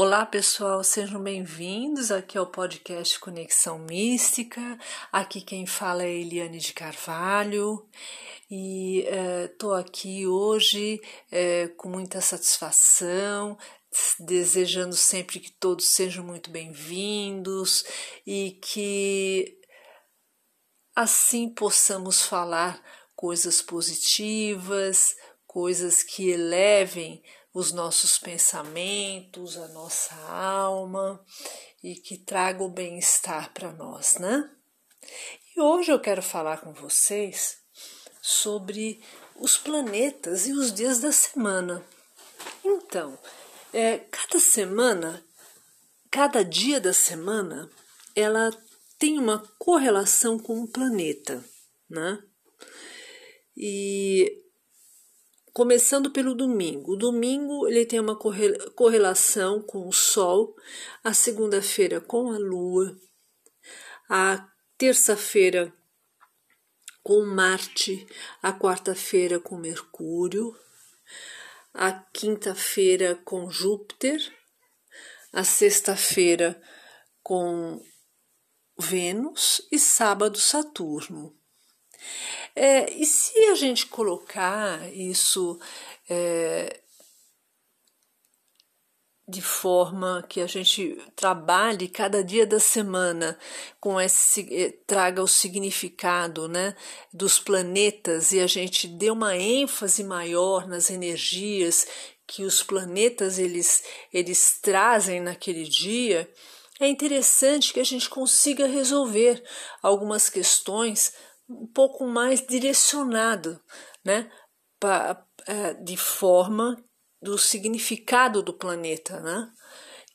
Olá pessoal, sejam bem-vindos aqui ao podcast Conexão Mística. Aqui quem fala é Eliane de Carvalho e estou uh, aqui hoje uh, com muita satisfação, desejando sempre que todos sejam muito bem-vindos e que assim possamos falar coisas positivas, coisas que elevem os nossos pensamentos, a nossa alma e que traga o bem-estar para nós, né? E hoje eu quero falar com vocês sobre os planetas e os dias da semana. Então, é, cada semana, cada dia da semana, ela tem uma correlação com o planeta, né? E Começando pelo domingo. O domingo ele tem uma correlação com o Sol, a segunda-feira com a Lua, a terça-feira com Marte, a quarta-feira com Mercúrio, a quinta-feira com Júpiter, a sexta-feira com Vênus. E sábado Saturno. É, e se a gente colocar isso é, de forma que a gente trabalhe cada dia da semana com esse é, traga o significado né, dos planetas e a gente dê uma ênfase maior nas energias que os planetas eles, eles trazem naquele dia, é interessante que a gente consiga resolver algumas questões um pouco mais direcionado, né, pra, é, de forma do significado do planeta, né,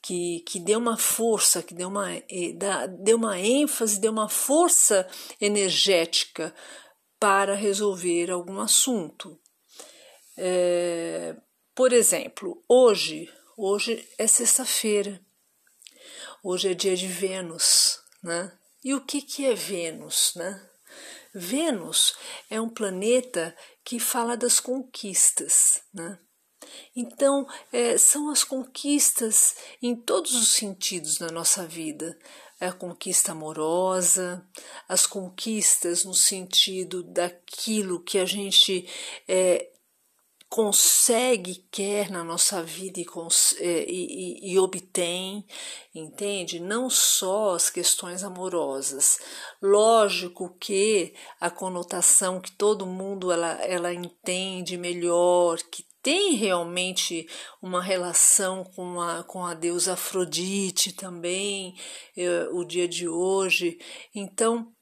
que, que dê uma força, que dê uma, dê uma ênfase, dê uma força energética para resolver algum assunto. É, por exemplo, hoje, hoje é sexta-feira, hoje é dia de Vênus, né? E o que, que é Vênus, né? Vênus é um planeta que fala das conquistas, né? Então, é, são as conquistas em todos os sentidos na nossa vida. A conquista amorosa, as conquistas no sentido daquilo que a gente é, consegue, quer na nossa vida e, é, e, e, e, obtém, entende? Não só as questões amorosas. Lógico que a conotação que todo mundo ela, ela entende melhor, que tem realmente uma relação com a, com a deusa Afrodite também, é, o dia de hoje. Então,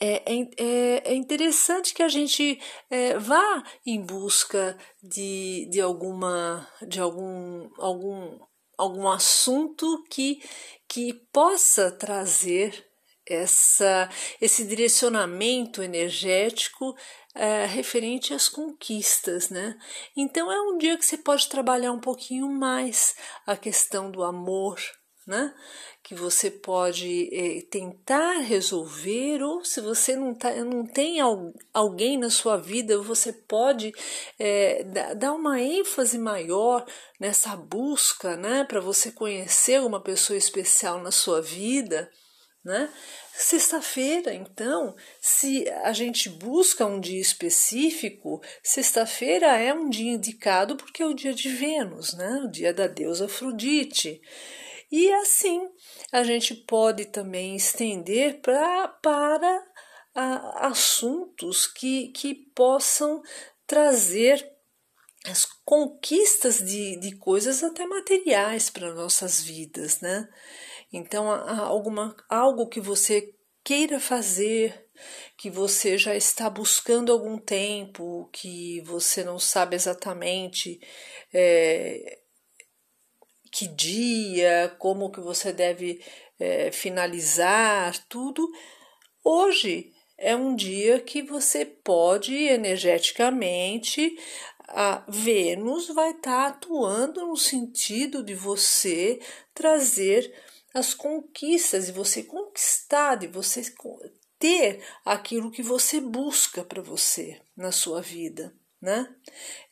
é, é, é, é interessante que a gente é, vá em busca de, de alguma de algum, algum, algum assunto que, que possa trazer essa, esse direcionamento energético é, referente às conquistas, né? Então é um dia que você pode trabalhar um pouquinho mais a questão do amor, né? Que você pode é, tentar resolver, ou se você não, tá, não tem alguém na sua vida, você pode é, dar uma ênfase maior nessa busca, né? Para você conhecer uma pessoa especial na sua vida, né? Sexta-feira, então, se a gente busca um dia específico, sexta-feira é um dia indicado porque é o dia de Vênus, né? O dia da deusa Afrodite. E assim a gente pode também estender pra, para a, assuntos que, que possam trazer as conquistas de, de coisas até materiais para nossas vidas, né? Então, alguma, algo que você queira fazer, que você já está buscando algum tempo, que você não sabe exatamente é, que dia, como que você deve é, finalizar tudo. Hoje é um dia que você pode energeticamente a Vênus vai estar tá atuando no sentido de você trazer as conquistas, de você conquistar, de você ter aquilo que você busca para você na sua vida. Né?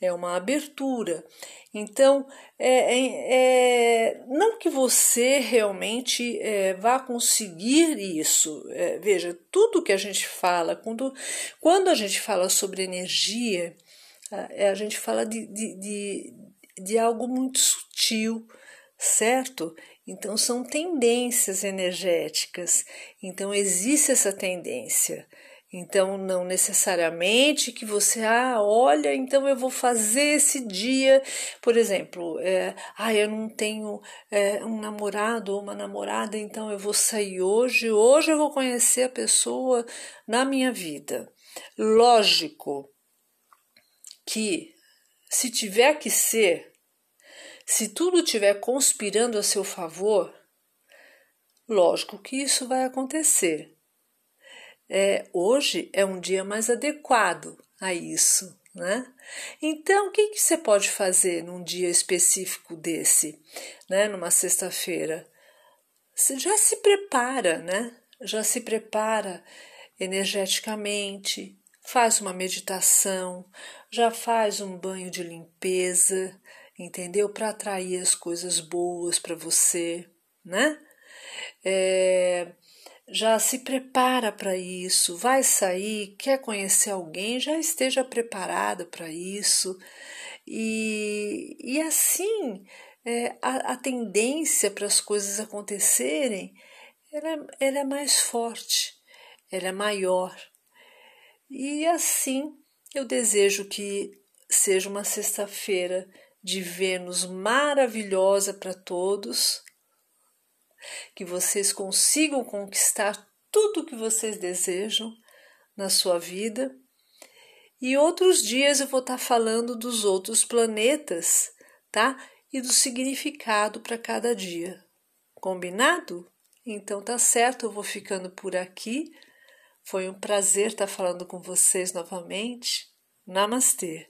É uma abertura. Então, é, é, é não que você realmente é, vá conseguir isso. É, veja, tudo que a gente fala, quando, quando a gente fala sobre energia, a, é, a gente fala de, de, de, de algo muito sutil, certo? Então, são tendências energéticas. Então, existe essa tendência. Então, não necessariamente que você, ah, olha, então eu vou fazer esse dia, por exemplo, é, ah, eu não tenho é, um namorado ou uma namorada, então eu vou sair hoje, hoje eu vou conhecer a pessoa na minha vida. Lógico que, se tiver que ser, se tudo estiver conspirando a seu favor, lógico que isso vai acontecer é, hoje é um dia mais adequado a isso. Né? Então, o que, que você pode fazer num dia específico desse, né? numa sexta-feira? Você já se prepara, né? Já se prepara energeticamente, faz uma meditação, já faz um banho de limpeza, entendeu? Para atrair as coisas boas para você, né? É, já se prepara para isso, vai sair, quer conhecer alguém, já esteja preparado para isso. E, e assim, é, a, a, tendência para as coisas acontecerem ela, ela é mais forte, ela é maior. E assim, eu desejo que seja uma sexta-feira de Vênus maravilhosa para todos que vocês consigam conquistar tudo o que vocês desejam na sua vida. E outros dias eu vou estar falando dos outros planetas, tá? E do significado para cada dia. Combinado? Então tá certo, eu vou ficando por aqui. Foi um prazer estar falando com vocês novamente. Namastê!